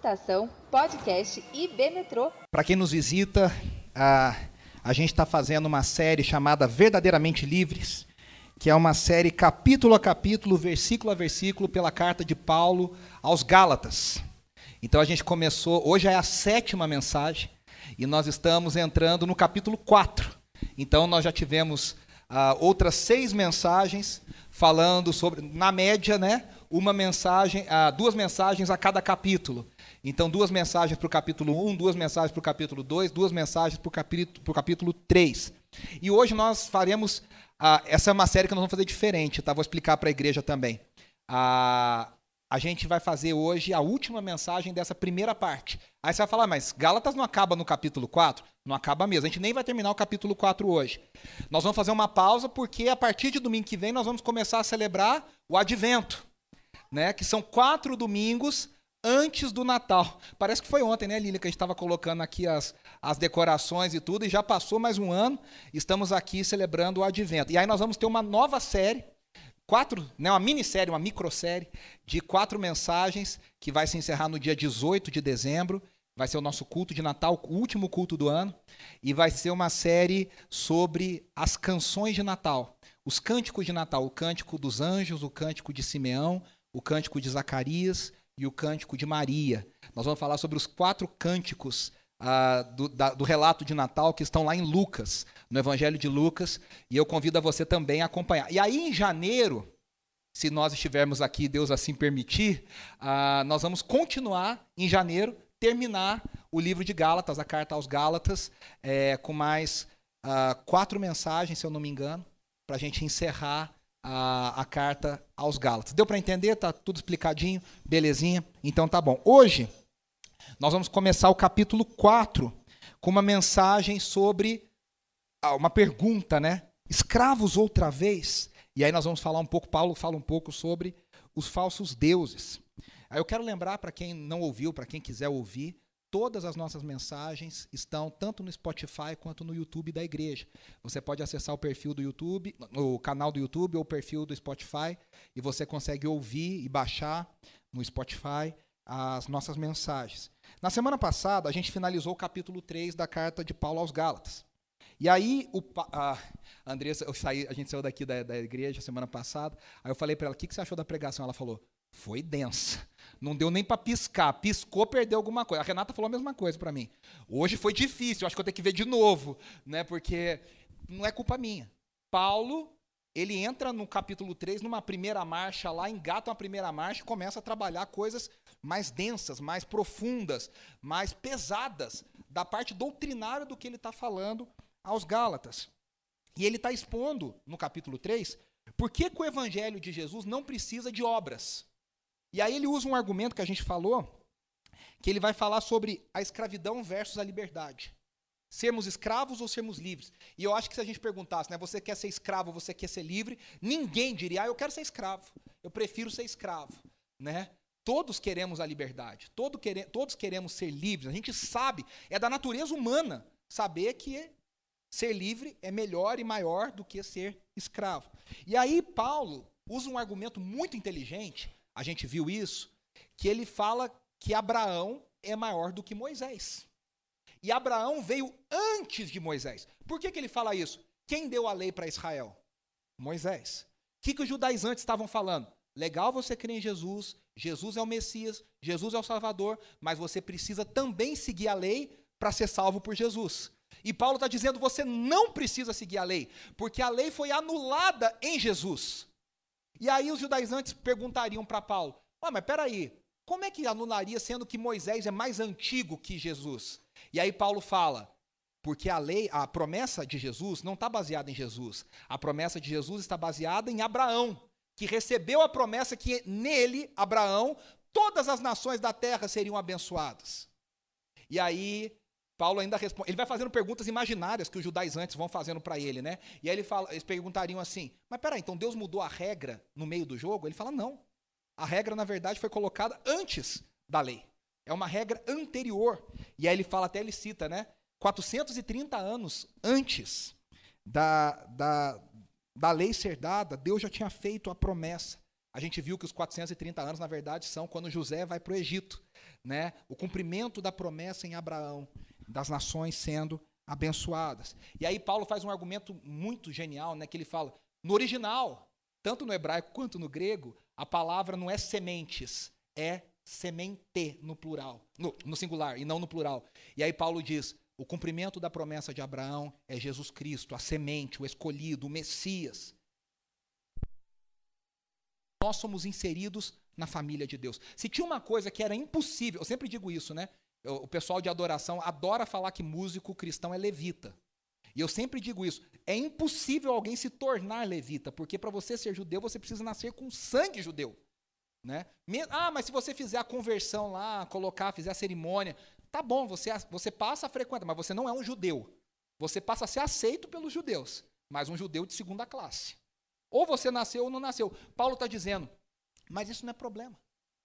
Estação Podcast IB Metrô. Para quem nos visita, a, a gente está fazendo uma série chamada Verdadeiramente Livres, que é uma série capítulo a capítulo, versículo a versículo, pela carta de Paulo aos Gálatas. Então a gente começou, hoje é a sétima mensagem, e nós estamos entrando no capítulo 4. Então nós já tivemos uh, outras seis mensagens falando sobre, na média, né, uma mensagem, uh, duas mensagens a cada capítulo. Então, duas mensagens para o capítulo 1, duas mensagens para o capítulo 2, duas mensagens para o capítulo, capítulo 3. E hoje nós faremos. Uh, essa é uma série que nós vamos fazer diferente, tá? Vou explicar para a igreja também. Uh, a gente vai fazer hoje a última mensagem dessa primeira parte. Aí você vai falar, mas Gálatas não acaba no capítulo 4? Não acaba mesmo. A gente nem vai terminar o capítulo 4 hoje. Nós vamos fazer uma pausa porque a partir de domingo que vem nós vamos começar a celebrar o advento, né? Que são quatro domingos antes do Natal. Parece que foi ontem, né, Lília, que a gente estava colocando aqui as, as decorações e tudo, e já passou mais um ano, estamos aqui celebrando o Advento. E aí nós vamos ter uma nova série, quatro, né, uma minissérie, uma microsérie, de quatro mensagens, que vai se encerrar no dia 18 de dezembro, vai ser o nosso culto de Natal, o último culto do ano, e vai ser uma série sobre as canções de Natal, os cânticos de Natal, o cântico dos anjos, o cântico de Simeão, o cântico de Zacarias, e o cântico de Maria. Nós vamos falar sobre os quatro cânticos ah, do, da, do, relato de Natal que estão lá em Lucas, no Evangelho de Lucas, e eu convido a você também a acompanhar. E aí, em janeiro, se nós estivermos aqui, Deus assim permitir, ah, nós vamos continuar em janeiro, terminar o livro de Gálatas, a carta aos Gálatas, é, com mais ah, quatro mensagens, se eu não me engano, para a gente encerrar a, a carta aos Gálatas. Deu para entender? Tá tudo explicadinho? Belezinha? Então tá bom. Hoje nós vamos começar o capítulo 4 com uma mensagem sobre ah, uma pergunta, né? Escravos outra vez? E aí nós vamos falar um pouco, Paulo fala um pouco sobre os falsos deuses. Aí eu quero lembrar para quem não ouviu, para quem quiser ouvir, Todas as nossas mensagens estão tanto no Spotify quanto no YouTube da igreja. Você pode acessar o perfil do YouTube, o canal do YouTube ou o perfil do Spotify e você consegue ouvir e baixar no Spotify as nossas mensagens. Na semana passada, a gente finalizou o capítulo 3 da carta de Paulo aos Gálatas. E aí, o, Andressa, eu saí, a gente saiu daqui da, da igreja semana passada, aí eu falei para ela, o que, que você achou da pregação? Ela falou, foi densa. Não deu nem para piscar. Piscou, perdeu alguma coisa. A Renata falou a mesma coisa para mim. Hoje foi difícil, acho que eu tenho que ver de novo, né? Porque não é culpa minha. Paulo, ele entra no capítulo 3, numa primeira marcha lá, engata uma primeira marcha e começa a trabalhar coisas mais densas, mais profundas, mais pesadas, da parte doutrinária do que ele está falando aos Gálatas. E ele está expondo, no capítulo 3, por que, que o evangelho de Jesus não precisa de obras. E aí ele usa um argumento que a gente falou, que ele vai falar sobre a escravidão versus a liberdade. Sermos escravos ou sermos livres? E eu acho que se a gente perguntasse, né, você quer ser escravo, você quer ser livre, ninguém diria, ah, eu quero ser escravo. Eu prefiro ser escravo, né? Todos queremos a liberdade, todo quere, todos queremos ser livres. A gente sabe, é da natureza humana saber que ser livre é melhor e maior do que ser escravo. E aí Paulo usa um argumento muito inteligente a gente viu isso, que ele fala que Abraão é maior do que Moisés. E Abraão veio antes de Moisés. Por que, que ele fala isso? Quem deu a lei para Israel? Moisés. O que, que os judaizantes estavam falando? Legal você crer em Jesus, Jesus é o Messias, Jesus é o Salvador, mas você precisa também seguir a lei para ser salvo por Jesus. E Paulo está dizendo: você não precisa seguir a lei, porque a lei foi anulada em Jesus. E aí os judaizantes perguntariam para Paulo: ah, mas peraí, como é que anularia sendo que Moisés é mais antigo que Jesus? E aí Paulo fala: porque a lei, a promessa de Jesus não está baseada em Jesus. A promessa de Jesus está baseada em Abraão, que recebeu a promessa que nele, Abraão, todas as nações da terra seriam abençoadas. E aí Paulo ainda responde, ele vai fazendo perguntas imaginárias que os judaizantes vão fazendo para ele, né? E aí ele fala, eles perguntariam assim: "Mas peraí, então Deus mudou a regra no meio do jogo?" Ele fala: "Não. A regra na verdade foi colocada antes da lei. É uma regra anterior." E aí ele fala até ele cita, né? 430 anos antes da, da, da lei ser dada, Deus já tinha feito a promessa. A gente viu que os 430 anos, na verdade, são quando José vai para o Egito. né? O cumprimento da promessa em Abraão, das nações sendo abençoadas. E aí Paulo faz um argumento muito genial, né? Que ele fala, no original, tanto no hebraico quanto no grego, a palavra não é sementes, é semente no plural, no, no singular e não no plural. E aí Paulo diz: o cumprimento da promessa de Abraão é Jesus Cristo, a semente, o escolhido, o Messias. Nós somos inseridos na família de Deus. Se tinha uma coisa que era impossível, eu sempre digo isso, né? O pessoal de adoração adora falar que músico cristão é levita. E eu sempre digo isso: é impossível alguém se tornar levita, porque para você ser judeu você precisa nascer com sangue judeu. Né? Ah, mas se você fizer a conversão lá, colocar, fizer a cerimônia, tá bom, você, você passa a frequentar, mas você não é um judeu. Você passa a ser aceito pelos judeus, mas um judeu de segunda classe. Ou você nasceu ou não nasceu. Paulo está dizendo, mas isso não é problema.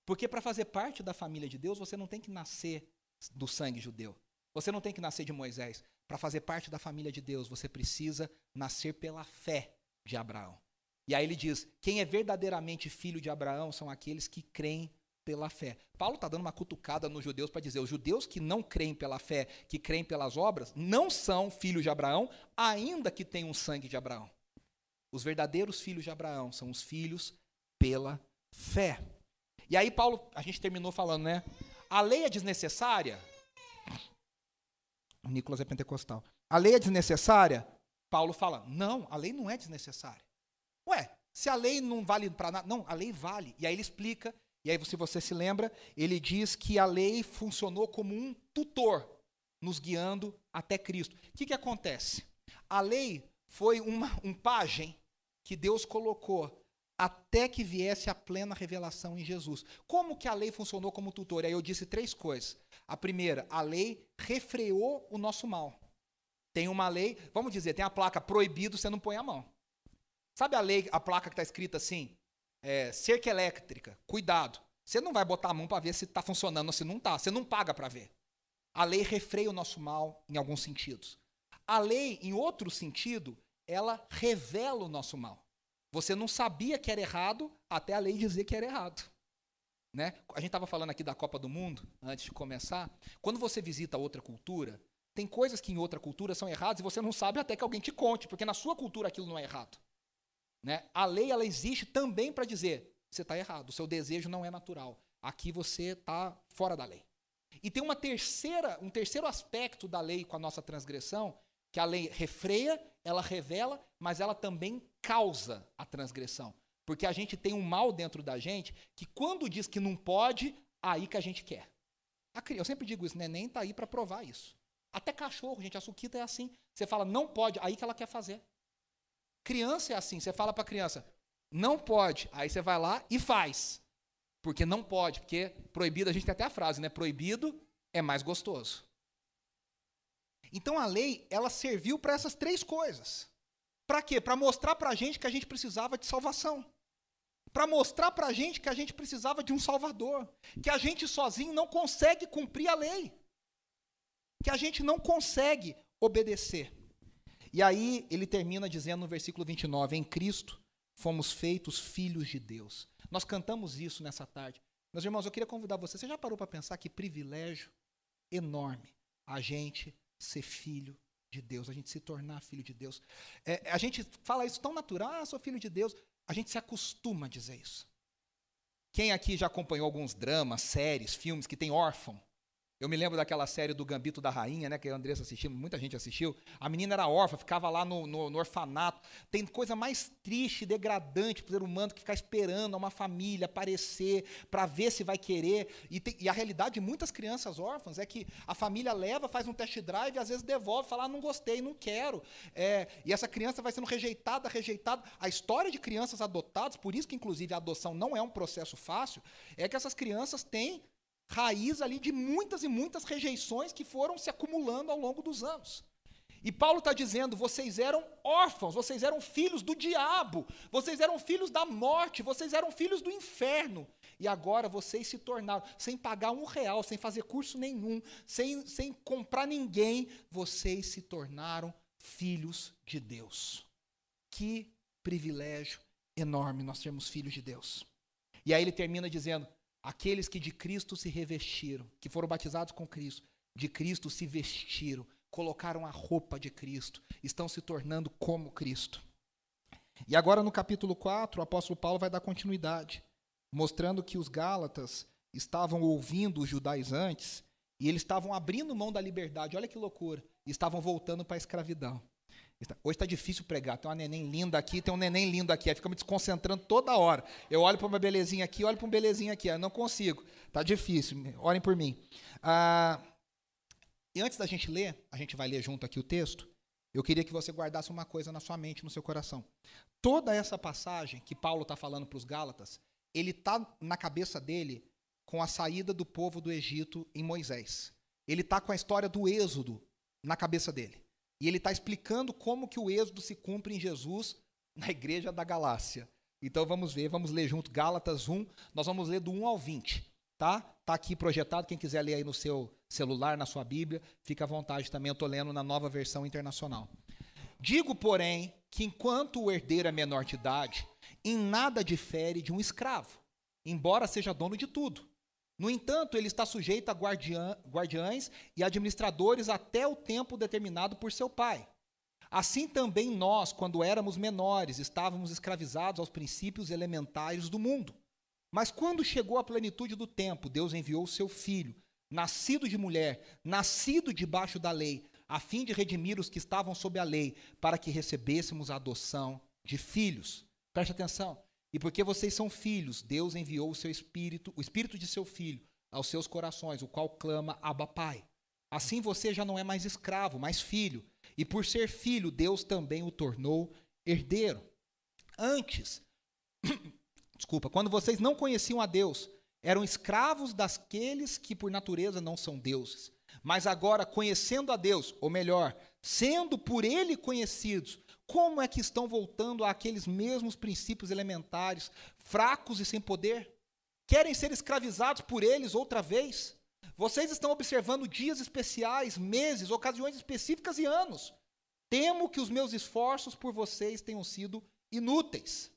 Porque para fazer parte da família de Deus, você não tem que nascer do sangue judeu. Você não tem que nascer de Moisés. Para fazer parte da família de Deus, você precisa nascer pela fé de Abraão. E aí ele diz: quem é verdadeiramente filho de Abraão são aqueles que creem pela fé. Paulo está dando uma cutucada nos judeus para dizer: os judeus que não creem pela fé, que creem pelas obras, não são filhos de Abraão, ainda que tenham sangue de Abraão. Os verdadeiros filhos de Abraão são os filhos pela fé. E aí, Paulo, a gente terminou falando, né? A lei é desnecessária? O Nicolas é pentecostal. A lei é desnecessária? Paulo fala: não, a lei não é desnecessária. Ué, se a lei não vale para nada. Não, a lei vale. E aí ele explica, e aí, se você se lembra, ele diz que a lei funcionou como um tutor, nos guiando até Cristo. O que, que acontece? A lei foi uma, um pajem que Deus colocou até que viesse a plena revelação em Jesus. Como que a lei funcionou como tutor? Aí eu disse três coisas. A primeira, a lei refreou o nosso mal. Tem uma lei, vamos dizer, tem a placa proibido, você não põe a mão. Sabe a lei, a placa que está escrita assim? É, cerca elétrica, cuidado. Você não vai botar a mão para ver se está funcionando ou se não está. Você não paga para ver. A lei refreia o nosso mal em alguns sentidos. A lei, em outro sentido, ela revela o nosso mal. Você não sabia que era errado até a lei dizer que era errado. Né? A gente estava falando aqui da Copa do Mundo, antes de começar. Quando você visita outra cultura, tem coisas que em outra cultura são erradas e você não sabe até que alguém te conte, porque na sua cultura aquilo não é errado. Né? A lei ela existe também para dizer você está errado, o seu desejo não é natural. Aqui você está fora da lei. E tem uma terceira, um terceiro aspecto da lei com a nossa transgressão, que a lei refreia, ela revela, mas ela também causa a transgressão. Porque a gente tem um mal dentro da gente que quando diz que não pode, aí que a gente quer. Eu sempre digo isso, neném está aí para provar isso. Até cachorro, gente, a suquita é assim. Você fala, não pode, aí que ela quer fazer. Criança é assim, você fala para criança, não pode, aí você vai lá e faz. Porque não pode, porque proibido, a gente tem até a frase, né? Proibido é mais gostoso. Então a lei, ela serviu para essas três coisas. Para quê? Para mostrar para a gente que a gente precisava de salvação. Para mostrar para a gente que a gente precisava de um Salvador. Que a gente sozinho não consegue cumprir a lei. Que a gente não consegue obedecer. E aí ele termina dizendo no versículo 29, em Cristo fomos feitos filhos de Deus. Nós cantamos isso nessa tarde. Meus irmãos, eu queria convidar você, você já parou para pensar que privilégio enorme a gente ser filho de Deus, a gente se tornar filho de Deus. É, a gente fala isso tão natural, ah, sou filho de Deus. A gente se acostuma a dizer isso. Quem aqui já acompanhou alguns dramas, séries, filmes que tem órfão? Eu me lembro daquela série do Gambito da Rainha, né, que a Andressa assistiu, muita gente assistiu. A menina era órfã, ficava lá no, no, no orfanato. Tem coisa mais triste degradante para o ser humano que ficar esperando uma família aparecer para ver se vai querer. E, tem, e, a realidade de muitas crianças órfãs é que a família leva, faz um test drive e às vezes devolve, fala, ah, não gostei, não quero. É, e essa criança vai sendo rejeitada, rejeitada. A história de crianças adotadas, por isso que inclusive a adoção não é um processo fácil, é que essas crianças têm raiz ali de muitas e muitas rejeições que foram se acumulando ao longo dos anos. E Paulo está dizendo: vocês eram órfãos, vocês eram filhos do diabo, vocês eram filhos da morte, vocês eram filhos do inferno. E agora vocês se tornaram, sem pagar um real, sem fazer curso nenhum, sem, sem comprar ninguém, vocês se tornaram filhos de Deus. Que privilégio enorme nós sermos filhos de Deus. E aí ele termina dizendo: aqueles que de Cristo se revestiram, que foram batizados com Cristo, de Cristo se vestiram, colocaram a roupa de Cristo, estão se tornando como Cristo. E agora no capítulo 4, o apóstolo Paulo vai dar continuidade, mostrando que os Gálatas estavam ouvindo os judaizantes e eles estavam abrindo mão da liberdade. Olha que loucura! Estavam voltando para a escravidão. Hoje está difícil pregar. Tem uma neném linda aqui, tem um neném lindo aqui. Aí fica me desconcentrando toda hora. Eu olho para uma belezinha aqui, olho para um belezinha aqui. Eu não consigo. Está difícil. Orem por mim. Ah, e antes da gente ler, a gente vai ler junto aqui o texto. Eu queria que você guardasse uma coisa na sua mente, no seu coração. Toda essa passagem que Paulo está falando para os Gálatas, ele está na cabeça dele com a saída do povo do Egito em Moisés. Ele está com a história do Êxodo na cabeça dele. E ele está explicando como que o êxodo se cumpre em Jesus na igreja da Galácia. Então vamos ver, vamos ler junto Gálatas 1, nós vamos ler do 1 ao 20, tá? Tá aqui projetado, quem quiser ler aí no seu celular, na sua Bíblia, fica à vontade também, eu estou lendo na nova versão internacional. Digo, porém, que enquanto o herdeiro é menor de idade, em nada difere de um escravo, embora seja dono de tudo no entanto, ele está sujeito a guardiã, guardiães e administradores até o tempo determinado por seu pai. Assim também nós, quando éramos menores, estávamos escravizados aos princípios elementares do mundo. Mas quando chegou a plenitude do tempo, Deus enviou o seu filho, nascido de mulher, nascido debaixo da lei, a fim de redimir os que estavam sob a lei, para que recebêssemos a adoção de filhos. Preste atenção. E porque vocês são filhos, Deus enviou o seu espírito, o espírito de seu filho, aos seus corações, o qual clama Abba Pai. Assim você já não é mais escravo, mas filho. E por ser filho, Deus também o tornou herdeiro. Antes, desculpa, quando vocês não conheciam a Deus, eram escravos daqueles que por natureza não são deuses. Mas agora, conhecendo a Deus, ou melhor, sendo por Ele conhecidos, como é que estão voltando àqueles mesmos princípios elementares, fracos e sem poder? Querem ser escravizados por eles outra vez? Vocês estão observando dias especiais, meses, ocasiões específicas e anos. Temo que os meus esforços por vocês tenham sido inúteis.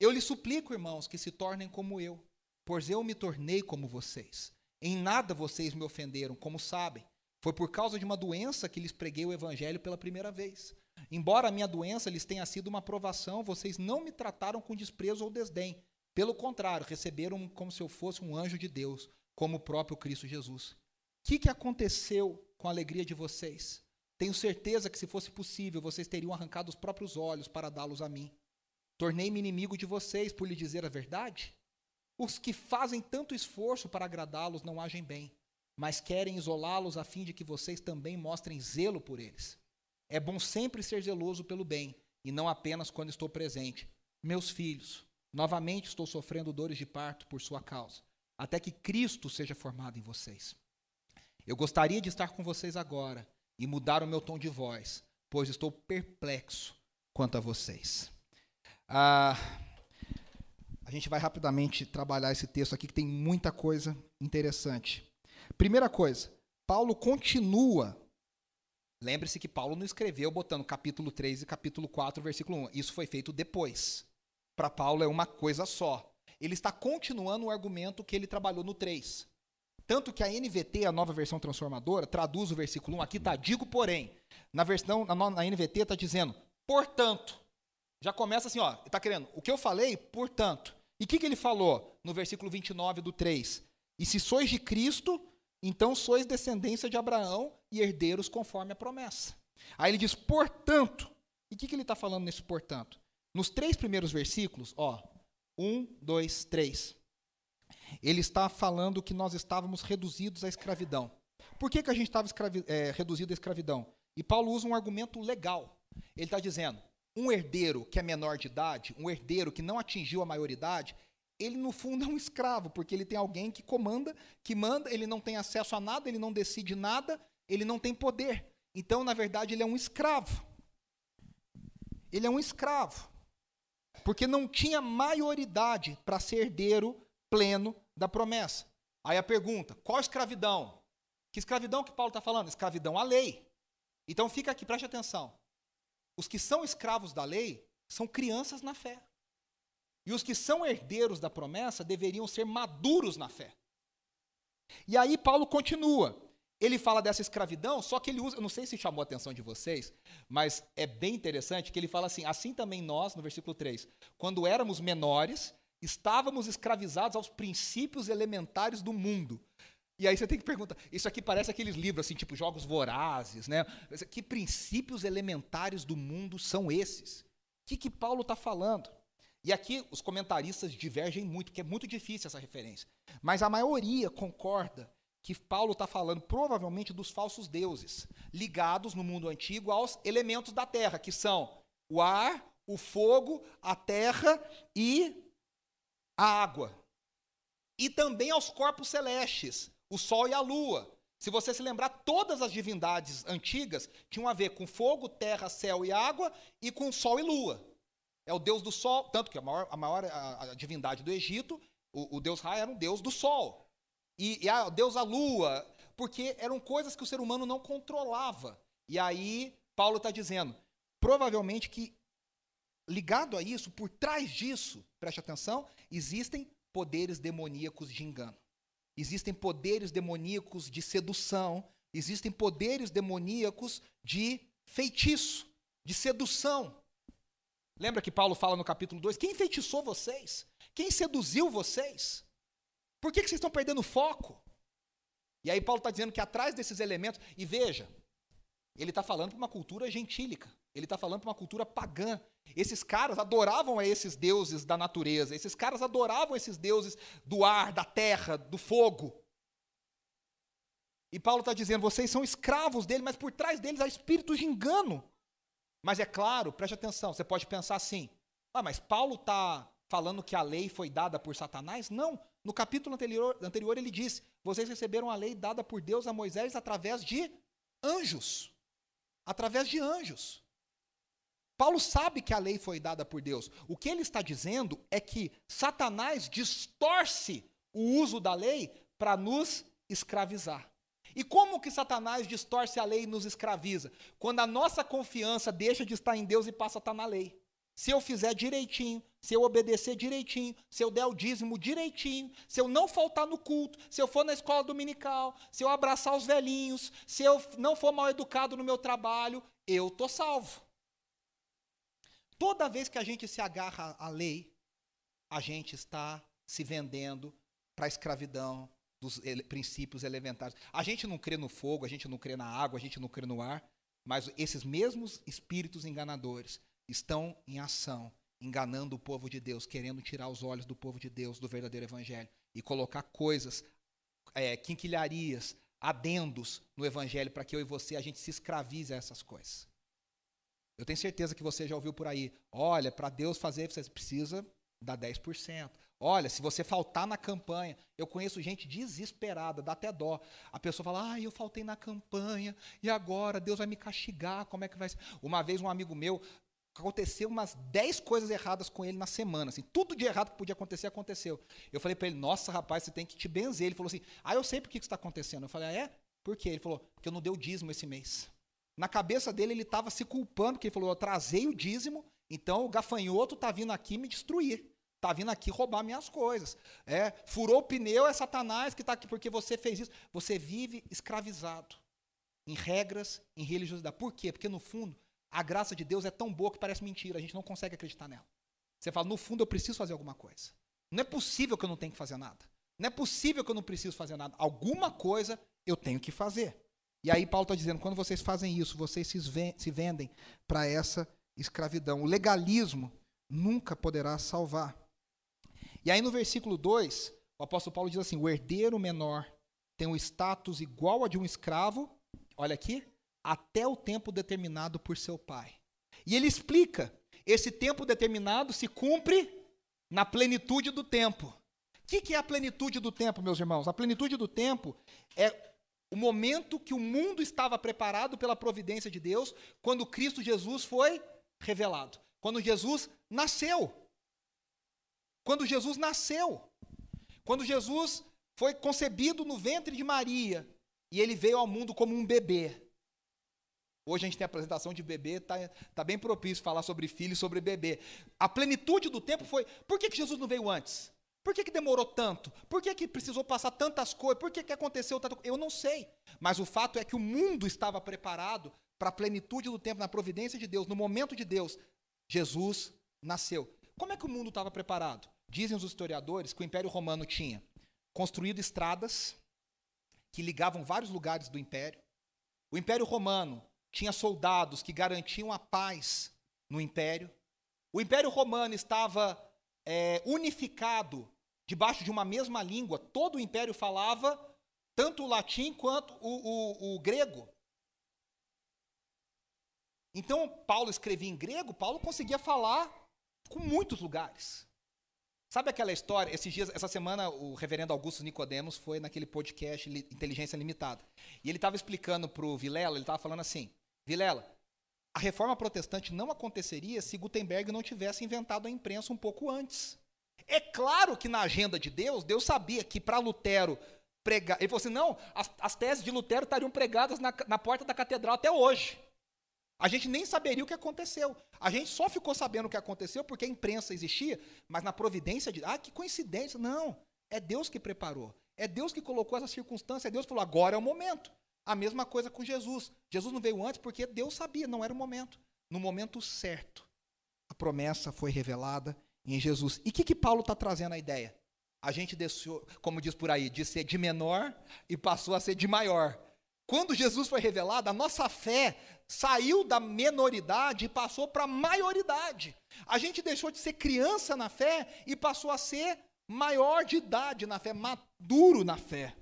Eu lhes suplico, irmãos, que se tornem como eu, pois eu me tornei como vocês. Em nada vocês me ofenderam, como sabem. Foi por causa de uma doença que lhes preguei o evangelho pela primeira vez. Embora a minha doença lhes tenha sido uma provação, vocês não me trataram com desprezo ou desdém. Pelo contrário, receberam como se eu fosse um anjo de Deus, como o próprio Cristo Jesus. O que, que aconteceu com a alegria de vocês? Tenho certeza que, se fosse possível, vocês teriam arrancado os próprios olhos para dá-los a mim. Tornei-me inimigo de vocês por lhe dizer a verdade? Os que fazem tanto esforço para agradá-los não agem bem mas querem isolá-los a fim de que vocês também mostrem zelo por eles. É bom sempre ser zeloso pelo bem, e não apenas quando estou presente. Meus filhos, novamente estou sofrendo dores de parto por sua causa, até que Cristo seja formado em vocês. Eu gostaria de estar com vocês agora e mudar o meu tom de voz, pois estou perplexo quanto a vocês. Ah, a gente vai rapidamente trabalhar esse texto aqui, que tem muita coisa interessante. Primeira coisa, Paulo continua. Lembre-se que Paulo não escreveu botando capítulo 3 e capítulo 4, versículo 1. Isso foi feito depois. Para Paulo é uma coisa só. Ele está continuando o argumento que ele trabalhou no 3. Tanto que a NVT, a nova versão transformadora, traduz o versículo 1 aqui, está digo porém. Na versão, na, na NVT está dizendo, portanto. Já começa assim, ó, está querendo, o que eu falei, portanto. E o que, que ele falou no versículo 29 do 3? E se sois de Cristo, então sois descendência de Abraão e herdeiros conforme a promessa. Aí ele diz, portanto. E o que, que ele está falando nesse portanto? Nos três primeiros versículos, ó, um, dois, três. Ele está falando que nós estávamos reduzidos à escravidão. Por que, que a gente estava é, reduzido à escravidão? E Paulo usa um argumento legal. Ele está dizendo: um herdeiro que é menor de idade, um herdeiro que não atingiu a maioridade, ele no fundo é um escravo, porque ele tem alguém que comanda, que manda, ele não tem acesso a nada, ele não decide nada, ele não tem poder. Então, na verdade, ele é um escravo. Ele é um escravo. Porque não tinha maioridade para ser herdeiro pleno da promessa. Aí a pergunta: qual escravidão? Que escravidão que Paulo está falando? Escravidão à lei. Então fica aqui, preste atenção. Os que são escravos da lei são crianças na fé. E os que são herdeiros da promessa deveriam ser maduros na fé. E aí Paulo continua. Ele fala dessa escravidão, só que ele usa, eu não sei se chamou a atenção de vocês, mas é bem interessante que ele fala assim: assim também nós, no versículo 3, quando éramos menores, estávamos escravizados aos princípios elementares do mundo. E aí você tem que perguntar, isso aqui parece aqueles livros assim, tipo jogos vorazes, né? Que princípios elementares do mundo são esses? O que, que Paulo está falando? E aqui os comentaristas divergem muito, porque é muito difícil essa referência. Mas a maioria concorda que Paulo está falando provavelmente dos falsos deuses, ligados no mundo antigo aos elementos da terra, que são o ar, o fogo, a terra e a água. E também aos corpos celestes, o sol e a lua. Se você se lembrar, todas as divindades antigas tinham a ver com fogo, terra, céu e água e com sol e lua. É o deus do sol, tanto que a maior, a, maior, a, a divindade do Egito, o, o deus Ra era um deus do sol e, e a Deus a lua, porque eram coisas que o ser humano não controlava. E aí Paulo está dizendo, provavelmente que ligado a isso, por trás disso, preste atenção, existem poderes demoníacos de engano. Existem poderes demoníacos de sedução, existem poderes demoníacos de feitiço, de sedução. Lembra que Paulo fala no capítulo 2: quem feitiçou vocês? Quem seduziu vocês? Por que, que vocês estão perdendo foco? E aí Paulo está dizendo que atrás desses elementos, e veja, ele está falando para uma cultura gentílica, ele está falando para uma cultura pagã. Esses caras adoravam a esses deuses da natureza, esses caras adoravam esses deuses do ar, da terra, do fogo. E Paulo está dizendo: vocês são escravos dele, mas por trás deles há espíritos de engano. Mas é claro, preste atenção, você pode pensar assim: ah, mas Paulo está falando que a lei foi dada por Satanás? Não. No capítulo anterior, anterior ele diz: vocês receberam a lei dada por Deus a Moisés através de anjos. Através de anjos. Paulo sabe que a lei foi dada por Deus. O que ele está dizendo é que Satanás distorce o uso da lei para nos escravizar. E como que Satanás distorce a lei e nos escraviza? Quando a nossa confiança deixa de estar em Deus e passa a estar na lei. Se eu fizer direitinho, se eu obedecer direitinho, se eu der o dízimo direitinho, se eu não faltar no culto, se eu for na escola dominical, se eu abraçar os velhinhos, se eu não for mal educado no meu trabalho, eu tô salvo. Toda vez que a gente se agarra à lei, a gente está se vendendo para a escravidão dos princípios elementares. A gente não crê no fogo, a gente não crê na água, a gente não crê no ar, mas esses mesmos espíritos enganadores estão em ação, enganando o povo de Deus, querendo tirar os olhos do povo de Deus do verdadeiro evangelho e colocar coisas, é, quinquilharias, adendos no evangelho para que eu e você a gente se escravize a essas coisas. Eu tenho certeza que você já ouviu por aí. Olha, para Deus fazer, você precisa dar 10%. Olha, se você faltar na campanha, eu conheço gente desesperada, dá até dó. A pessoa fala: "Ah, eu faltei na campanha e agora Deus vai me castigar, como é que vai ser?" Uma vez um amigo meu aconteceu umas 10 coisas erradas com ele na semana, assim, tudo de errado que podia acontecer aconteceu. Eu falei para ele: "Nossa, rapaz, você tem que te benzer". Ele falou assim: "Ah, eu sei por que isso está acontecendo". Eu falei: ah, "É? Por quê?". Ele falou: "Porque eu não dei o dízimo esse mês". Na cabeça dele ele estava se culpando, porque ele falou: "Eu trazei o dízimo, então o gafanhoto está vindo aqui me destruir". Está vindo aqui roubar minhas coisas. É, furou o pneu, é Satanás que está aqui porque você fez isso. Você vive escravizado em regras, em religiosidade. Por quê? Porque no fundo a graça de Deus é tão boa que parece mentira, a gente não consegue acreditar nela. Você fala, no fundo eu preciso fazer alguma coisa. Não é possível que eu não tenha que fazer nada. Não é possível que eu não preciso fazer nada. Alguma coisa eu tenho que fazer. E aí Paulo está dizendo, quando vocês fazem isso, vocês se vendem para essa escravidão. O legalismo nunca poderá salvar. E aí no versículo 2, o apóstolo Paulo diz assim: o herdeiro menor tem o status igual a de um escravo, olha aqui, até o tempo determinado por seu pai. E ele explica: esse tempo determinado se cumpre na plenitude do tempo. O que, que é a plenitude do tempo, meus irmãos? A plenitude do tempo é o momento que o mundo estava preparado pela providência de Deus quando Cristo Jesus foi revelado. Quando Jesus nasceu. Quando Jesus nasceu. Quando Jesus foi concebido no ventre de Maria e ele veio ao mundo como um bebê. Hoje a gente tem a apresentação de bebê, tá, tá bem propício falar sobre filho e sobre bebê. A plenitude do tempo foi. Por que, que Jesus não veio antes? Por que, que demorou tanto? Por que, que precisou passar tantas coisas? Por que, que aconteceu tanto? Eu não sei. Mas o fato é que o mundo estava preparado para a plenitude do tempo, na providência de Deus, no momento de Deus. Jesus nasceu. Como é que o mundo estava preparado? Dizem os historiadores que o Império Romano tinha construído estradas que ligavam vários lugares do Império. O Império Romano tinha soldados que garantiam a paz no Império. O Império Romano estava é, unificado debaixo de uma mesma língua. Todo o Império falava tanto o latim quanto o, o, o grego. Então, Paulo escrevia em grego, Paulo conseguia falar com muitos lugares. Sabe aquela história? Esses dias, essa semana, o reverendo Augusto Nicodemos foi naquele podcast Inteligência Limitada. E ele estava explicando para o Vilela, ele estava falando assim: Vilela, a reforma protestante não aconteceria se Gutenberg não tivesse inventado a imprensa um pouco antes. É claro que na agenda de Deus, Deus sabia que para Lutero pregar. Ele falou assim: não, as, as teses de Lutero estariam pregadas na, na porta da catedral até hoje. A gente nem saberia o que aconteceu. A gente só ficou sabendo o que aconteceu porque a imprensa existia, mas na providência de. Ah, que coincidência. Não. É Deus que preparou. É Deus que colocou essa circunstância. É Deus que falou: agora é o momento. A mesma coisa com Jesus. Jesus não veio antes porque Deus sabia, não era o momento. No momento certo, a promessa foi revelada em Jesus. E o que, que Paulo está trazendo a ideia? A gente deixou, como diz por aí, de ser de menor e passou a ser de maior. Quando Jesus foi revelado, a nossa fé saiu da menoridade e passou para a maioridade. A gente deixou de ser criança na fé e passou a ser maior de idade na fé, maduro na fé.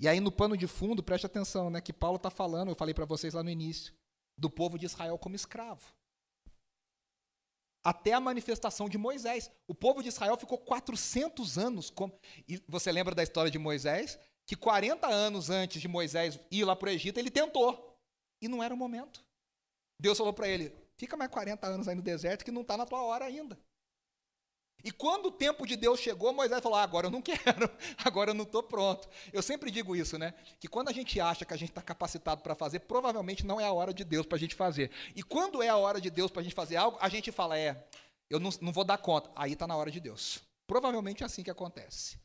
E aí no pano de fundo, preste atenção, né, que Paulo está falando, eu falei para vocês lá no início, do povo de Israel como escravo. Até a manifestação de Moisés. O povo de Israel ficou 400 anos. como. E você lembra da história de Moisés? Que 40 anos antes de Moisés ir lá para o Egito, ele tentou. E não era o momento. Deus falou para ele: fica mais 40 anos aí no deserto que não está na tua hora ainda. E quando o tempo de Deus chegou, Moisés falou: ah, agora eu não quero, agora eu não estou pronto. Eu sempre digo isso, né? Que quando a gente acha que a gente está capacitado para fazer, provavelmente não é a hora de Deus para a gente fazer. E quando é a hora de Deus para a gente fazer algo, a gente fala: é, eu não, não vou dar conta. Aí está na hora de Deus. Provavelmente é assim que acontece.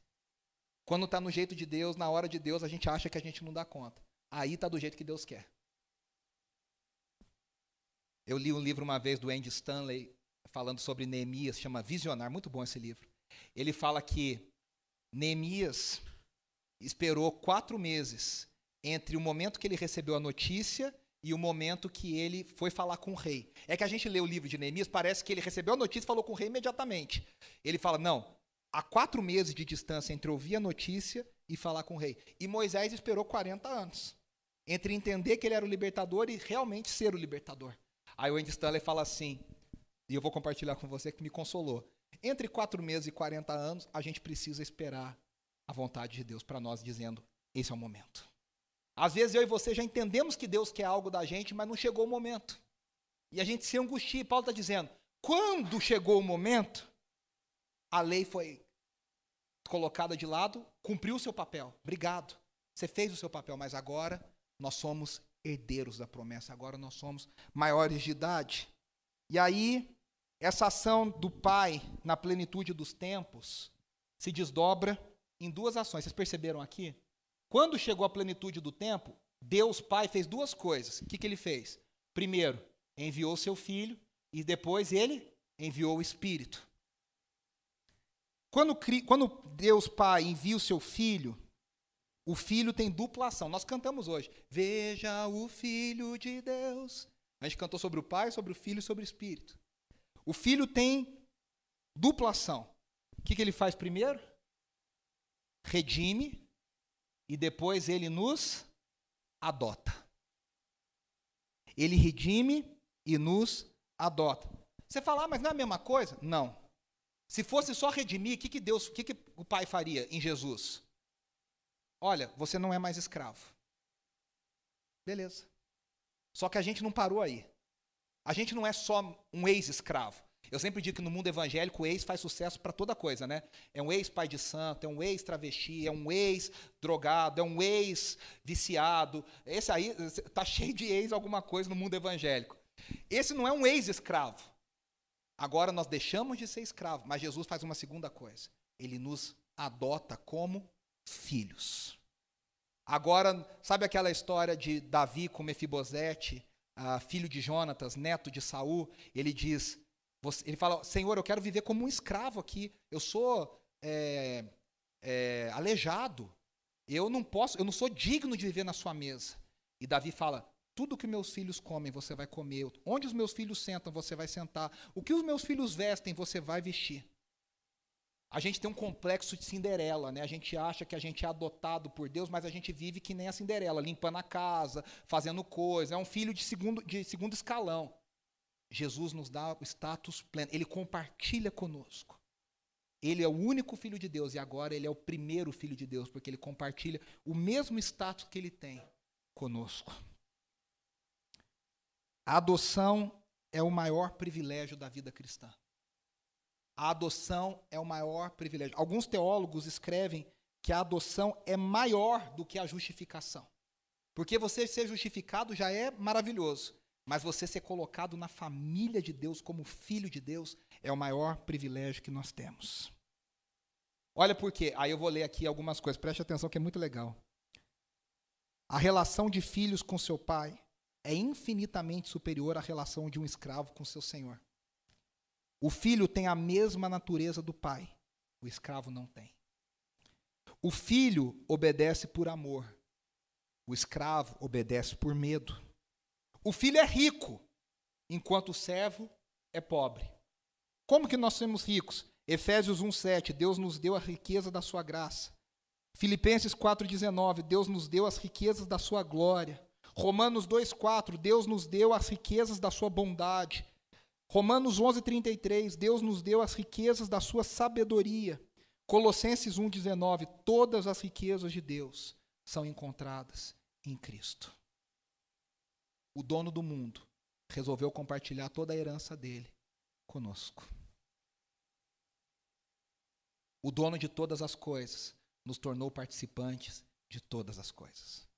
Quando está no jeito de Deus, na hora de Deus, a gente acha que a gente não dá conta. Aí está do jeito que Deus quer. Eu li um livro uma vez do Andy Stanley falando sobre Neemias, chama Visionar, muito bom esse livro. Ele fala que Neemias esperou quatro meses entre o momento que ele recebeu a notícia e o momento que ele foi falar com o rei. É que a gente lê o livro de Neemias, parece que ele recebeu a notícia e falou com o rei imediatamente. Ele fala: não, há quatro meses de distância entre ouvir a notícia e falar com o rei. E Moisés esperou 40 anos entre entender que ele era o libertador e realmente ser o libertador. Aí o Andy Stanley fala assim, e eu vou compartilhar com você que me consolou. Entre quatro meses e 40 anos, a gente precisa esperar a vontade de Deus para nós, dizendo: esse é o momento. Às vezes eu e você já entendemos que Deus quer algo da gente, mas não chegou o momento. E a gente se angustia. Paulo está dizendo: quando chegou o momento, a lei foi colocada de lado, cumpriu o seu papel. Obrigado. Você fez o seu papel, mas agora nós somos herdeiros da promessa, agora nós somos maiores de idade. E aí, essa ação do Pai na plenitude dos tempos se desdobra em duas ações. Vocês perceberam aqui? Quando chegou a plenitude do tempo, Deus Pai fez duas coisas. O que, que ele fez? Primeiro, enviou seu filho, e depois ele enviou o Espírito. Quando, quando Deus Pai envia o seu filho, o filho tem dupla ação. Nós cantamos hoje. Veja o Filho de Deus. A gente cantou sobre o Pai, sobre o Filho e sobre o Espírito. O filho tem dupla ação. O que, que ele faz primeiro? Redime e depois ele nos adota. Ele redime e nos adota. Você fala, ah, mas não é a mesma coisa? Não. Se fosse só redimir, o que, que Deus, o que, que o Pai faria em Jesus? Olha, você não é mais escravo. Beleza. Só que a gente não parou aí. A gente não é só um ex-escravo. Eu sempre digo que no mundo evangélico o ex faz sucesso para toda coisa, né? É um ex-pai de santo, é um ex-travesti, é um ex-drogado, é um ex-viciado. Esse aí tá cheio de ex alguma coisa no mundo evangélico. Esse não é um ex-escravo. Agora nós deixamos de ser escravo, mas Jesus faz uma segunda coisa. Ele nos adota como filhos. Agora, sabe aquela história de Davi com Mefibosete, uh, filho de Jonatas, neto de Saul? Ele diz: você, ele fala, Senhor, eu quero viver como um escravo aqui. Eu sou é, é, aleijado. Eu não posso, eu não sou digno de viver na sua mesa. E Davi fala: tudo que meus filhos comem, você vai comer. Onde os meus filhos sentam, você vai sentar. O que os meus filhos vestem, você vai vestir. A gente tem um complexo de Cinderela, né? A gente acha que a gente é adotado por Deus, mas a gente vive que nem a Cinderela, limpando a casa, fazendo coisa. É um filho de segundo, de segundo escalão. Jesus nos dá o status pleno, ele compartilha conosco. Ele é o único filho de Deus e agora ele é o primeiro filho de Deus, porque ele compartilha o mesmo status que ele tem conosco. A adoção é o maior privilégio da vida cristã. A adoção é o maior privilégio. Alguns teólogos escrevem que a adoção é maior do que a justificação. Porque você ser justificado já é maravilhoso. Mas você ser colocado na família de Deus como filho de Deus é o maior privilégio que nós temos. Olha por quê. Aí eu vou ler aqui algumas coisas. Preste atenção que é muito legal. A relação de filhos com seu pai é infinitamente superior à relação de um escravo com seu senhor. O filho tem a mesma natureza do pai, o escravo não tem. O filho obedece por amor, o escravo obedece por medo. O filho é rico, enquanto o servo é pobre. Como que nós somos ricos? Efésios 1:7, Deus nos deu a riqueza da sua graça. Filipenses 4:19, Deus nos deu as riquezas da sua glória. Romanos 2:4, Deus nos deu as riquezas da sua bondade. Romanos 11:33, Deus nos deu as riquezas da sua sabedoria. Colossenses 1:19, todas as riquezas de Deus são encontradas em Cristo o dono do mundo, resolveu compartilhar toda a herança dele conosco. O dono de todas as coisas nos tornou participantes de todas as coisas.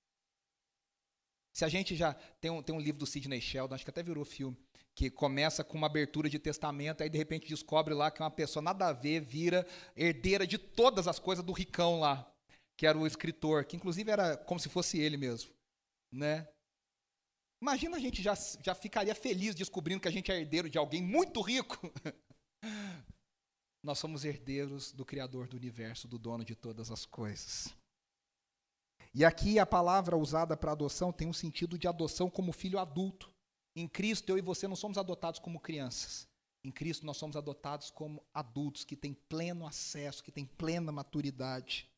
Se a gente já tem um, tem um livro do Sidney Sheldon, acho que até virou filme, que começa com uma abertura de testamento, aí de repente descobre lá que uma pessoa nada a ver vira herdeira de todas as coisas do ricão lá, que era o escritor, que inclusive era como se fosse ele mesmo, né? Imagina a gente já, já ficaria feliz descobrindo que a gente é herdeiro de alguém muito rico. Nós somos herdeiros do Criador do universo, do dono de todas as coisas. E aqui a palavra usada para adoção tem um sentido de adoção como filho adulto. Em Cristo, eu e você não somos adotados como crianças. Em Cristo, nós somos adotados como adultos que têm pleno acesso, que têm plena maturidade.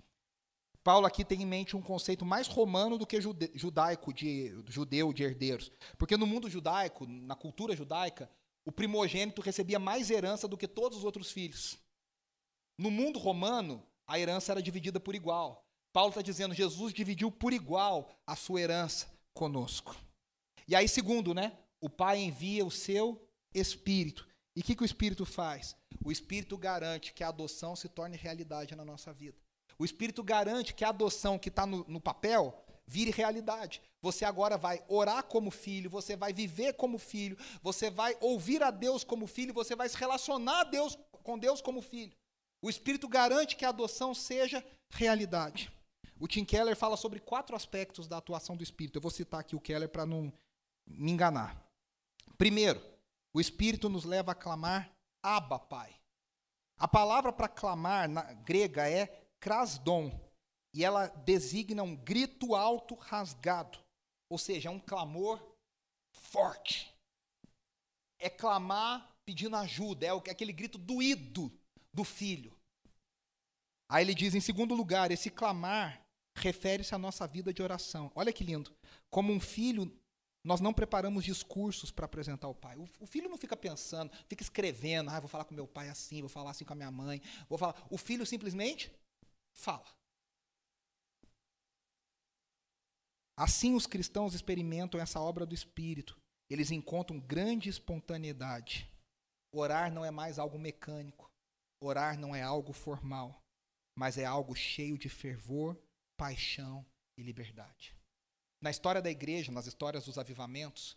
Paulo aqui tem em mente um conceito mais romano do que judaico, de judeu, de herdeiros. Porque no mundo judaico, na cultura judaica, o primogênito recebia mais herança do que todos os outros filhos. No mundo romano, a herança era dividida por igual. Paulo está dizendo, Jesus dividiu por igual a sua herança conosco. E aí, segundo, né? O Pai envia o seu Espírito. E o que, que o Espírito faz? O Espírito garante que a adoção se torne realidade na nossa vida. O Espírito garante que a adoção que está no, no papel vire realidade. Você agora vai orar como filho, você vai viver como filho, você vai ouvir a Deus como filho, você vai se relacionar a Deus, com Deus como filho. O Espírito garante que a adoção seja realidade. O Tim Keller fala sobre quatro aspectos da atuação do Espírito. Eu vou citar aqui o Keller para não me enganar. Primeiro, o Espírito nos leva a clamar Abba, Pai. A palavra para clamar na grega é crasdon, e ela designa um grito alto rasgado, ou seja, é um clamor forte. É clamar pedindo ajuda, é, é aquele grito doído do filho. Aí ele diz, em segundo lugar, esse clamar refere-se à nossa vida de oração. Olha que lindo. Como um filho, nós não preparamos discursos para apresentar ao pai. O, o, filho não fica pensando, fica escrevendo, ah, vou falar com meu pai assim, vou falar assim com a minha mãe, vou falar. O filho simplesmente fala. Assim os cristãos experimentam essa obra do Espírito. Eles encontram grande espontaneidade. Orar não é mais algo mecânico. Orar não é algo formal, mas é algo cheio de fervor, paixão e liberdade. Na história da igreja, nas histórias dos avivamentos,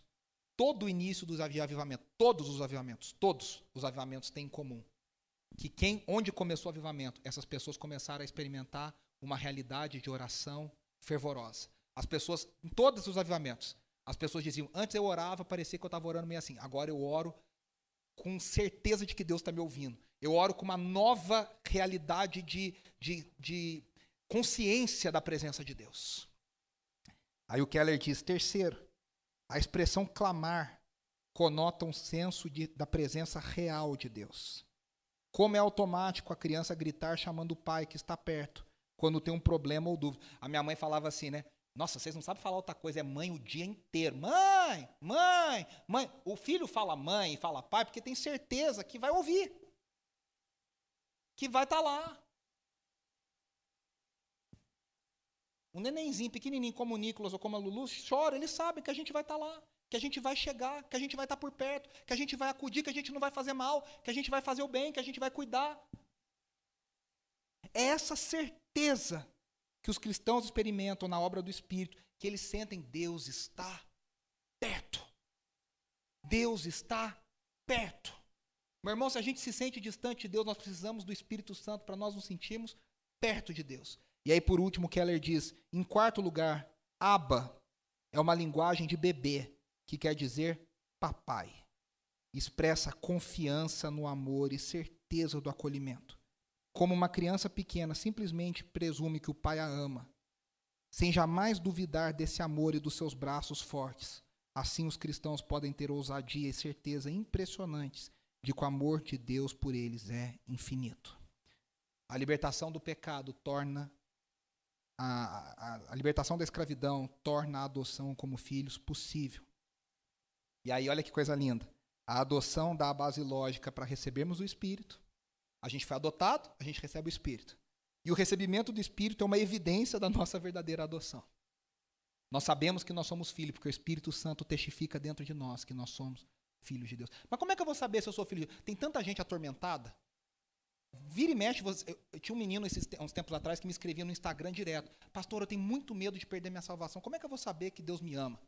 todo o início dos avivamentos, todos os avivamentos, todos os avivamentos têm em comum que quem, onde começou o avivamento, essas pessoas começaram a experimentar uma realidade de oração fervorosa. As pessoas, em todos os avivamentos, as pessoas diziam: antes eu orava, parecia que eu estava orando meio assim. Agora eu oro com certeza de que Deus está me ouvindo. Eu oro com uma nova realidade de, de, de consciência da presença de Deus. Aí o Keller diz: terceiro, a expressão clamar conota um senso de, da presença real de Deus. Como é automático a criança gritar chamando o pai que está perto quando tem um problema ou dúvida. A minha mãe falava assim, né? Nossa, vocês não sabem falar outra coisa, é mãe o dia inteiro. Mãe, mãe, mãe. O filho fala mãe e fala pai porque tem certeza que vai ouvir. Que vai estar tá lá. Um nenenzinho pequenininho como o Nicolas ou como a Lulu chora, eles sabem que a gente vai estar tá lá, que a gente vai chegar, que a gente vai estar tá por perto, que a gente vai acudir, que a gente não vai fazer mal, que a gente vai fazer o bem, que a gente vai cuidar. É essa certeza que os cristãos experimentam na obra do Espírito, que eles sentem Deus está perto. Deus está perto. Meu irmão, se a gente se sente distante de Deus, nós precisamos do Espírito Santo para nós nos sentirmos perto de Deus. E aí, por último, Keller diz: em quarto lugar, Abba é uma linguagem de bebê, que quer dizer papai. Expressa confiança no amor e certeza do acolhimento como uma criança pequena simplesmente presume que o pai a ama, sem jamais duvidar desse amor e dos seus braços fortes. Assim, os cristãos podem ter ousadia e certeza impressionantes de que o amor de Deus por eles é infinito. A libertação do pecado torna a, a, a, libertação da escravidão torna a adoção como filhos possível. E aí, olha que coisa linda. A adoção dá a base lógica para recebermos o Espírito, a gente foi adotado, a gente recebe o Espírito. E o recebimento do Espírito é uma evidência da nossa verdadeira adoção. Nós sabemos que nós somos filhos, porque o Espírito Santo testifica dentro de nós que nós somos filhos de Deus. Mas como é que eu vou saber se eu sou filho de Deus? Tem tanta gente atormentada. Vira e mexe, eu tinha um menino esses, uns tempos atrás que me escrevia no Instagram direto: Pastor, eu tenho muito medo de perder minha salvação. Como é que eu vou saber que Deus me ama?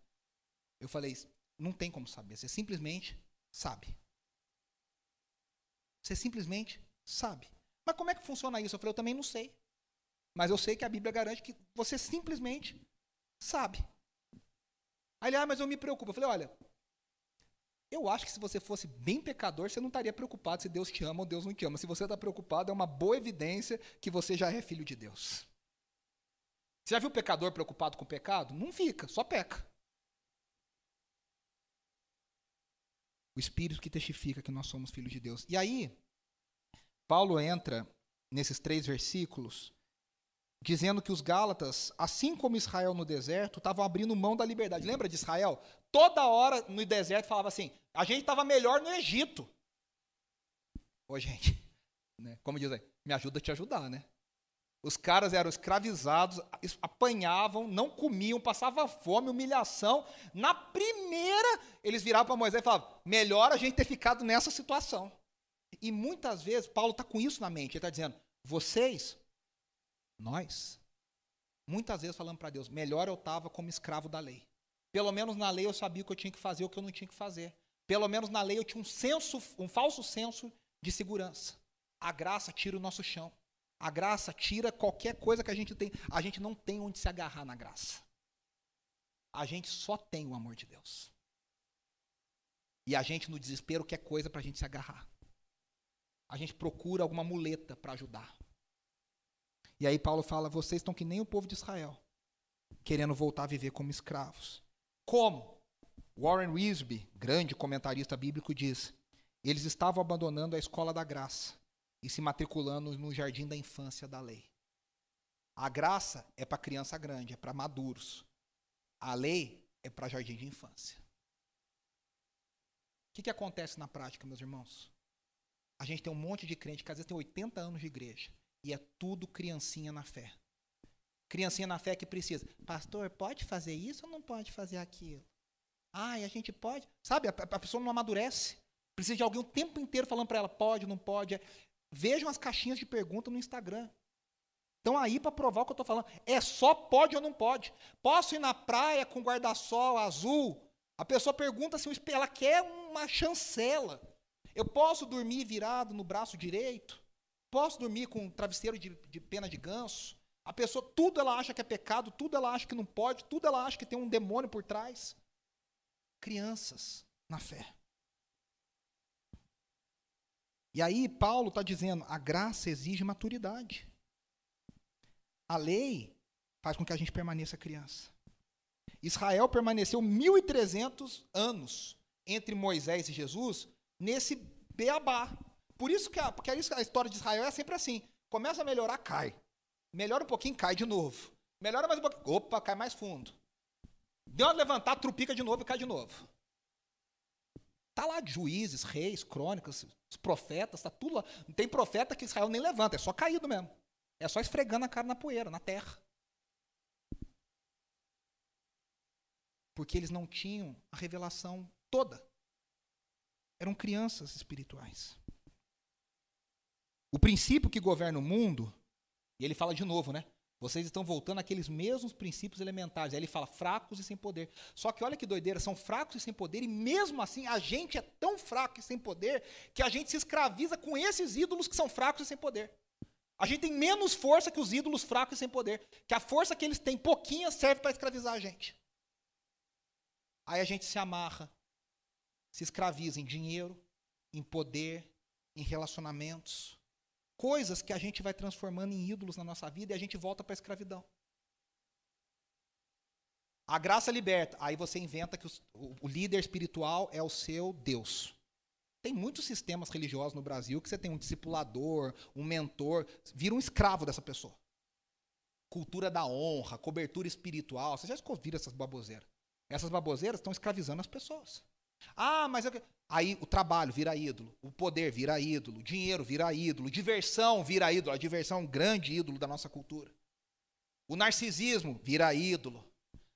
Eu falei: Não tem como saber. Você simplesmente sabe. Você simplesmente sabe. Mas como é que funciona isso? Eu falei, eu também não sei. Mas eu sei que a Bíblia garante que você simplesmente sabe. Aí ele, ah, mas eu me preocupo. Eu falei, olha, eu acho que se você fosse bem pecador, você não estaria preocupado se Deus te ama ou Deus não te ama. Se você está preocupado, é uma boa evidência que você já é filho de Deus. Você já viu pecador preocupado com o pecado? Não fica, só peca. O Espírito que testifica que nós somos filhos de Deus. E aí, Paulo entra nesses três versículos dizendo que os Gálatas, assim como Israel no deserto, estavam abrindo mão da liberdade. Lembra de Israel? Toda hora no deserto falava assim: a gente estava melhor no Egito. Ô, gente, né? como diz aí, me ajuda a te ajudar, né? Os caras eram escravizados, apanhavam, não comiam, passavam fome, humilhação. Na primeira, eles viravam para Moisés e falavam: melhor a gente ter ficado nessa situação. E muitas vezes, Paulo está com isso na mente. Ele está dizendo: vocês, nós, muitas vezes falando para Deus: melhor eu estava como escravo da lei. Pelo menos na lei eu sabia o que eu tinha que fazer, o que eu não tinha que fazer. Pelo menos na lei eu tinha um senso, um falso senso de segurança. A graça tira o nosso chão. A graça tira qualquer coisa que a gente tem. A gente não tem onde se agarrar na graça. A gente só tem o amor de Deus. E a gente, no desespero, quer coisa para a gente se agarrar a gente procura alguma muleta para ajudar. E aí Paulo fala: vocês estão que nem o povo de Israel, querendo voltar a viver como escravos. Como? Warren Wisby, grande comentarista bíblico, diz: eles estavam abandonando a escola da graça e se matriculando no jardim da infância da lei. A graça é para criança grande, é para maduros. A lei é para jardim de infância. O que, que acontece na prática, meus irmãos? A gente tem um monte de crente que às vezes tem 80 anos de igreja e é tudo criancinha na fé. Criancinha na fé que precisa. Pastor, pode fazer isso ou não pode fazer aquilo? Ah, e a gente pode. Sabe, a, a pessoa não amadurece. Precisa de alguém o tempo inteiro falando para ela, pode, não pode. Vejam as caixinhas de pergunta no Instagram. Estão aí para provar o que eu estou falando. É só pode ou não pode. Posso ir na praia com guarda-sol azul? A pessoa pergunta se ela quer uma chancela. Eu posso dormir virado no braço direito? Posso dormir com um travesseiro de, de pena de ganso? A pessoa, tudo ela acha que é pecado, tudo ela acha que não pode, tudo ela acha que tem um demônio por trás. Crianças na fé. E aí, Paulo está dizendo: a graça exige maturidade. A lei faz com que a gente permaneça criança. Israel permaneceu 1.300 anos entre Moisés e Jesus nesse beabá. Por isso que a, porque a história de Israel é sempre assim. Começa a melhorar, cai. Melhora um pouquinho, cai de novo. Melhora mais um pouquinho, opa, cai mais fundo. Deu uma levantar, trupica de novo e cai de novo. Tá lá juízes, reis, crônicas, os profetas, tá tudo lá. Não tem profeta que Israel nem levanta, é só caído mesmo. É só esfregando a cara na poeira, na terra. Porque eles não tinham a revelação toda. Eram crianças espirituais. O princípio que governa o mundo, e ele fala de novo, né? Vocês estão voltando àqueles mesmos princípios elementares. Aí ele fala fracos e sem poder. Só que olha que doideira, são fracos e sem poder, e mesmo assim a gente é tão fraco e sem poder que a gente se escraviza com esses ídolos que são fracos e sem poder. A gente tem menos força que os ídolos fracos e sem poder. Que a força que eles têm, pouquinha, serve para escravizar a gente. Aí a gente se amarra, se escraviza em dinheiro, em poder, em relacionamentos coisas que a gente vai transformando em ídolos na nossa vida e a gente volta para a escravidão. A graça liberta. Aí você inventa que o, o líder espiritual é o seu Deus. Tem muitos sistemas religiosos no Brasil que você tem um discipulador, um mentor, vira um escravo dessa pessoa. Cultura da honra, cobertura espiritual. Você já ouviram essas baboseiras? Essas baboseiras estão escravizando as pessoas. Ah, mas eu... aí o trabalho vira ídolo, o poder vira ídolo, o dinheiro vira ídolo, diversão vira ídolo, a diversão é um grande ídolo da nossa cultura. O narcisismo vira ídolo.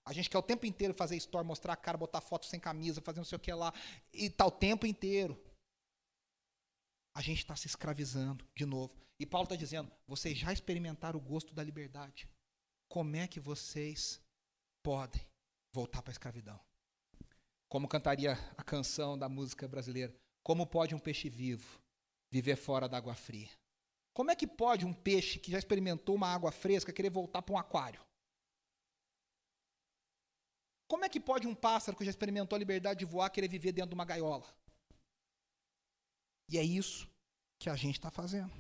A gente quer o tempo inteiro fazer story, mostrar a cara, botar foto sem camisa, fazer não sei o que lá, e tá o tempo inteiro. A gente está se escravizando de novo. E Paulo está dizendo: vocês já experimentaram o gosto da liberdade. Como é que vocês podem voltar para a escravidão? Como cantaria a canção da música brasileira? Como pode um peixe vivo viver fora da água fria? Como é que pode um peixe que já experimentou uma água fresca querer voltar para um aquário? Como é que pode um pássaro que já experimentou a liberdade de voar querer viver dentro de uma gaiola? E é isso que a gente está fazendo.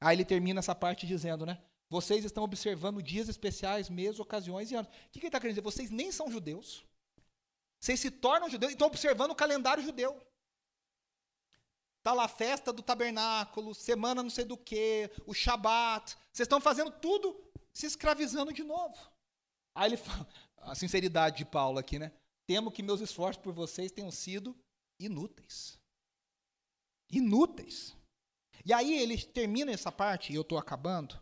Aí ele termina essa parte dizendo, né? Vocês estão observando dias especiais, meses, ocasiões e anos. O que, que ele está querendo dizer? Vocês nem são judeus. Vocês se tornam judeus e estão observando o calendário judeu. Está lá a festa do tabernáculo, semana não sei do que, o Shabat. Vocês estão fazendo tudo se escravizando de novo. Aí ele fala, a sinceridade de Paulo aqui, né? Temo que meus esforços por vocês tenham sido inúteis. Inúteis. E aí ele termina essa parte, e eu estou acabando,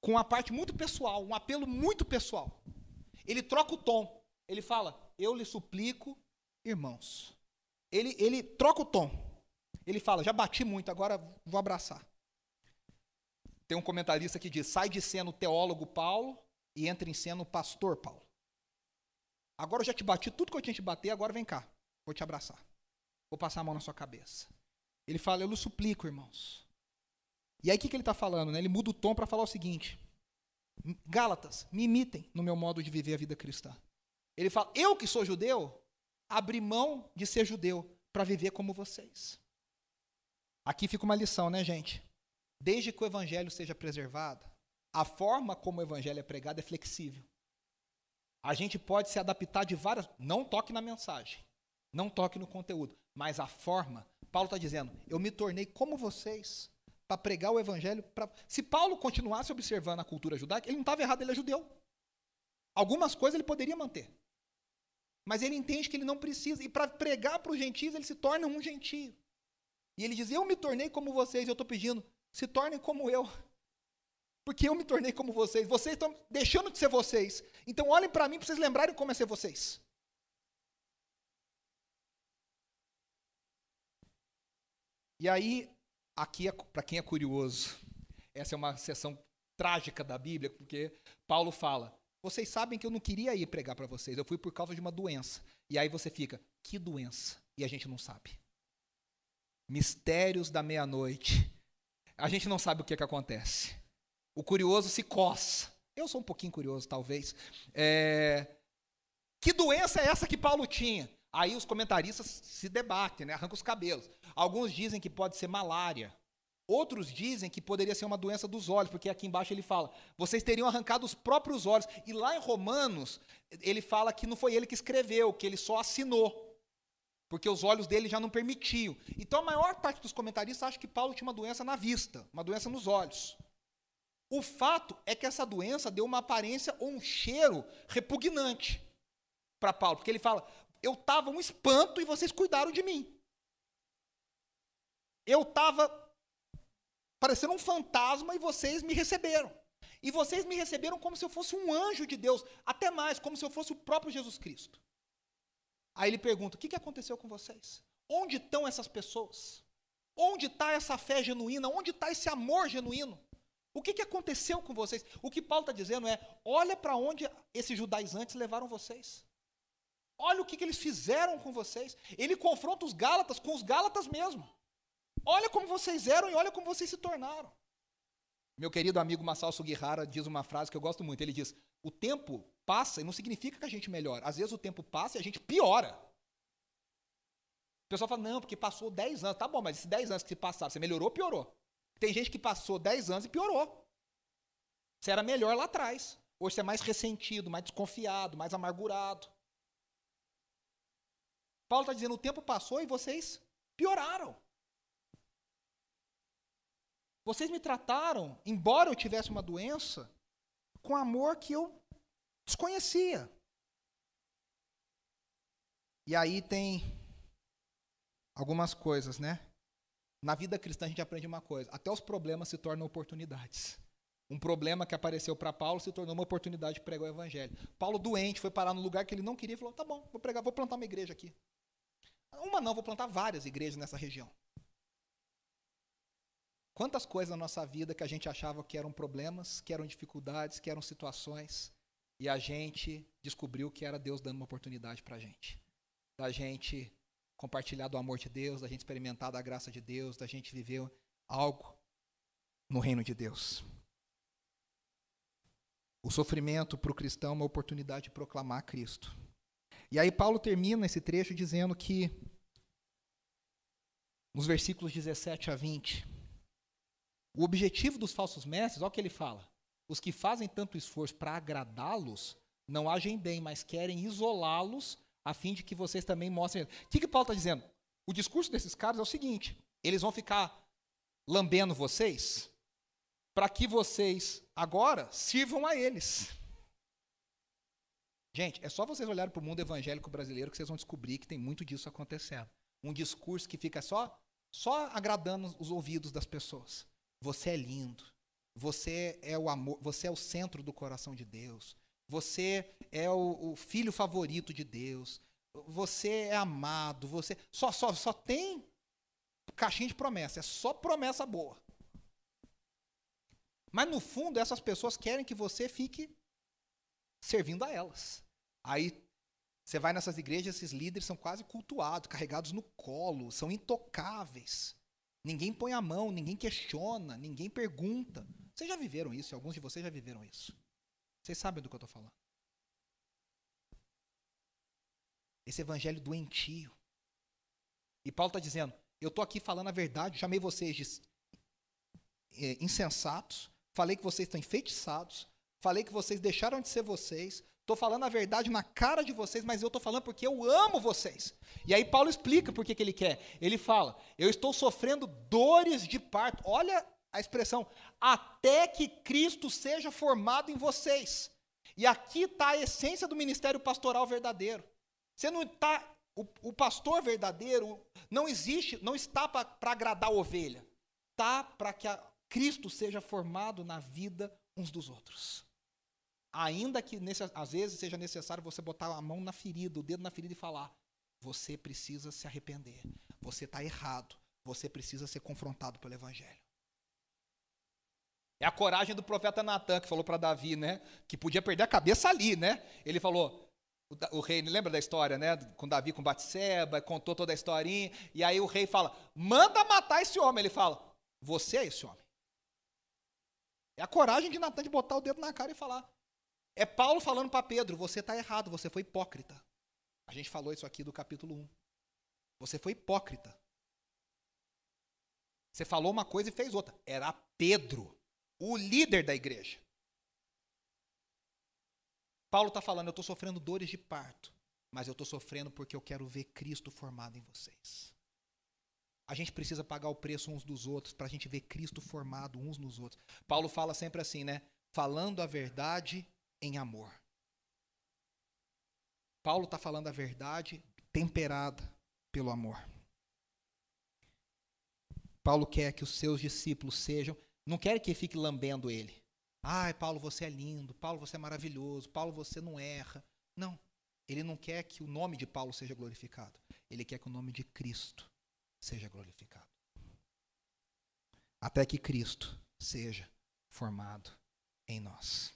com uma parte muito pessoal, um apelo muito pessoal. Ele troca o tom. Ele fala: Eu lhe suplico, irmãos. Ele, ele troca o tom. Ele fala: Já bati muito, agora vou abraçar. Tem um comentarista que diz: Sai de cena o teólogo Paulo e entra em cena o pastor Paulo. Agora eu já te bati tudo que eu tinha te bater, agora vem cá. Vou te abraçar. Vou passar a mão na sua cabeça. Ele fala: Eu lhe suplico, irmãos. E aí o que, que ele está falando? Né? Ele muda o tom para falar o seguinte: Gálatas, me imitem no meu modo de viver a vida cristã. Ele fala: Eu que sou judeu, abri mão de ser judeu para viver como vocês. Aqui fica uma lição, né, gente? Desde que o evangelho seja preservado, a forma como o evangelho é pregado é flexível. A gente pode se adaptar de várias. Não toque na mensagem, não toque no conteúdo, mas a forma. Paulo está dizendo: eu me tornei como vocês para pregar o evangelho. Pra... Se Paulo continuasse observando a cultura judaica, ele não estava errado, ele é judeu. Algumas coisas ele poderia manter. Mas ele entende que ele não precisa. E para pregar para os gentios, ele se torna um gentio. E ele diz: Eu me tornei como vocês. Eu estou pedindo: se tornem como eu. Porque eu me tornei como vocês. Vocês estão deixando de ser vocês. Então olhem para mim para vocês lembrarem como é ser vocês. E aí, aqui, é, para quem é curioso, essa é uma sessão trágica da Bíblia, porque Paulo fala: vocês sabem que eu não queria ir pregar para vocês, eu fui por causa de uma doença. E aí você fica: que doença? E a gente não sabe. Mistérios da meia-noite. A gente não sabe o que, é que acontece. O curioso se coça. Eu sou um pouquinho curioso, talvez. É... Que doença é essa que Paulo tinha? Aí os comentaristas se debatem, né? arrancam os cabelos. Alguns dizem que pode ser malária. Outros dizem que poderia ser uma doença dos olhos, porque aqui embaixo ele fala: vocês teriam arrancado os próprios olhos. E lá em Romanos, ele fala que não foi ele que escreveu, que ele só assinou. Porque os olhos dele já não permitiam. Então a maior parte dos comentaristas acha que Paulo tinha uma doença na vista, uma doença nos olhos. O fato é que essa doença deu uma aparência ou um cheiro repugnante para Paulo, porque ele fala: eu estava um espanto e vocês cuidaram de mim. Eu estava parecendo um fantasma e vocês me receberam. E vocês me receberam como se eu fosse um anjo de Deus, até mais, como se eu fosse o próprio Jesus Cristo. Aí ele pergunta: o que aconteceu com vocês? Onde estão essas pessoas? Onde está essa fé genuína? Onde está esse amor genuíno? O que, que aconteceu com vocês? O que Paulo está dizendo é: olha para onde esses judaizantes levaram vocês. Olha o que, que eles fizeram com vocês. Ele confronta os Gálatas com os Gálatas mesmo. Olha como vocês eram e olha como vocês se tornaram. Meu querido amigo Massal Sugihara diz uma frase que eu gosto muito. Ele diz: O tempo passa e não significa que a gente melhora. Às vezes o tempo passa e a gente piora. O pessoal fala: Não, porque passou 10 anos. Tá bom, mas esses 10 anos que se passaram, você melhorou ou piorou? Tem gente que passou 10 anos e piorou. Você era melhor lá atrás. Hoje você é mais ressentido, mais desconfiado, mais amargurado. Paulo está dizendo: o tempo passou e vocês pioraram. Vocês me trataram, embora eu tivesse uma doença, com amor que eu desconhecia. E aí tem algumas coisas, né? Na vida cristã a gente aprende uma coisa: até os problemas se tornam oportunidades. Um problema que apareceu para Paulo se tornou uma oportunidade de pregar o evangelho. Paulo, doente, foi parar no lugar que ele não queria e falou: tá bom, vou pregar, vou plantar uma igreja aqui. Uma não, vou plantar várias igrejas nessa região. Quantas coisas na nossa vida que a gente achava que eram problemas, que eram dificuldades, que eram situações, e a gente descobriu que era Deus dando uma oportunidade para a gente. Da gente compartilhar do amor de Deus, da gente experimentar da graça de Deus, da gente viver algo no reino de Deus. O sofrimento para o cristão é uma oportunidade de proclamar Cristo. E aí Paulo termina esse trecho dizendo que, nos versículos 17 a 20, o objetivo dos falsos mestres, olha o que ele fala: os que fazem tanto esforço para agradá-los não agem bem, mas querem isolá-los a fim de que vocês também mostrem. O que, que Paulo está dizendo? O discurso desses caras é o seguinte: eles vão ficar lambendo vocês para que vocês agora sirvam a eles. Gente, é só vocês olharem para o mundo evangélico brasileiro que vocês vão descobrir que tem muito disso acontecendo. Um discurso que fica só, só agradando os ouvidos das pessoas. Você é lindo. Você é o amor, você é o centro do coração de Deus. Você é o, o filho favorito de Deus. Você é amado. Você só só só tem caixinha de promessa. É só promessa boa. Mas no fundo essas pessoas querem que você fique servindo a elas. Aí você vai nessas igrejas, esses líderes são quase cultuados, carregados no colo, são intocáveis. Ninguém põe a mão, ninguém questiona, ninguém pergunta. Vocês já viveram isso? Alguns de vocês já viveram isso. Vocês sabem do que eu estou falando. Esse evangelho doentio. E Paulo está dizendo: eu estou aqui falando a verdade, chamei vocês de é, insensatos, falei que vocês estão enfeitiçados, falei que vocês deixaram de ser vocês, Estou falando a verdade na cara de vocês, mas eu estou falando porque eu amo vocês. E aí Paulo explica por que, ele quer. Ele fala: Eu estou sofrendo dores de parto. Olha a expressão, até que Cristo seja formado em vocês. E aqui está a essência do ministério pastoral verdadeiro. Você não está. O, o pastor verdadeiro não existe, não está para agradar a ovelha. Está para que a, Cristo seja formado na vida uns dos outros. Ainda que nesse, às vezes seja necessário você botar a mão na ferida, o dedo na ferida e falar: você precisa se arrepender. Você está errado. você precisa ser confrontado pelo Evangelho. É a coragem do profeta Natan que falou para Davi, né? Que podia perder a cabeça ali, né? Ele falou, o, o rei, lembra da história, né? Com Davi com Batseba, contou toda a historinha, e aí o rei fala: "Manda matar esse homem". Ele fala: "Você é esse homem". É a coragem de Natan de botar o dedo na cara e falar. É Paulo falando para Pedro: "Você está errado, você foi hipócrita". A gente falou isso aqui do capítulo 1. Você foi hipócrita. Você falou uma coisa e fez outra. Era Pedro, o líder da igreja. Paulo está falando: eu estou sofrendo dores de parto, mas eu estou sofrendo porque eu quero ver Cristo formado em vocês. A gente precisa pagar o preço uns dos outros para a gente ver Cristo formado uns nos outros. Paulo fala sempre assim, né? Falando a verdade em amor. Paulo está falando a verdade temperada pelo amor. Paulo quer que os seus discípulos sejam, não quer que fique lambendo ele. Ai, Paulo, você é lindo. Paulo, você é maravilhoso. Paulo, você não erra. Não. Ele não quer que o nome de Paulo seja glorificado. Ele quer que o nome de Cristo seja glorificado. Até que Cristo seja formado em nós.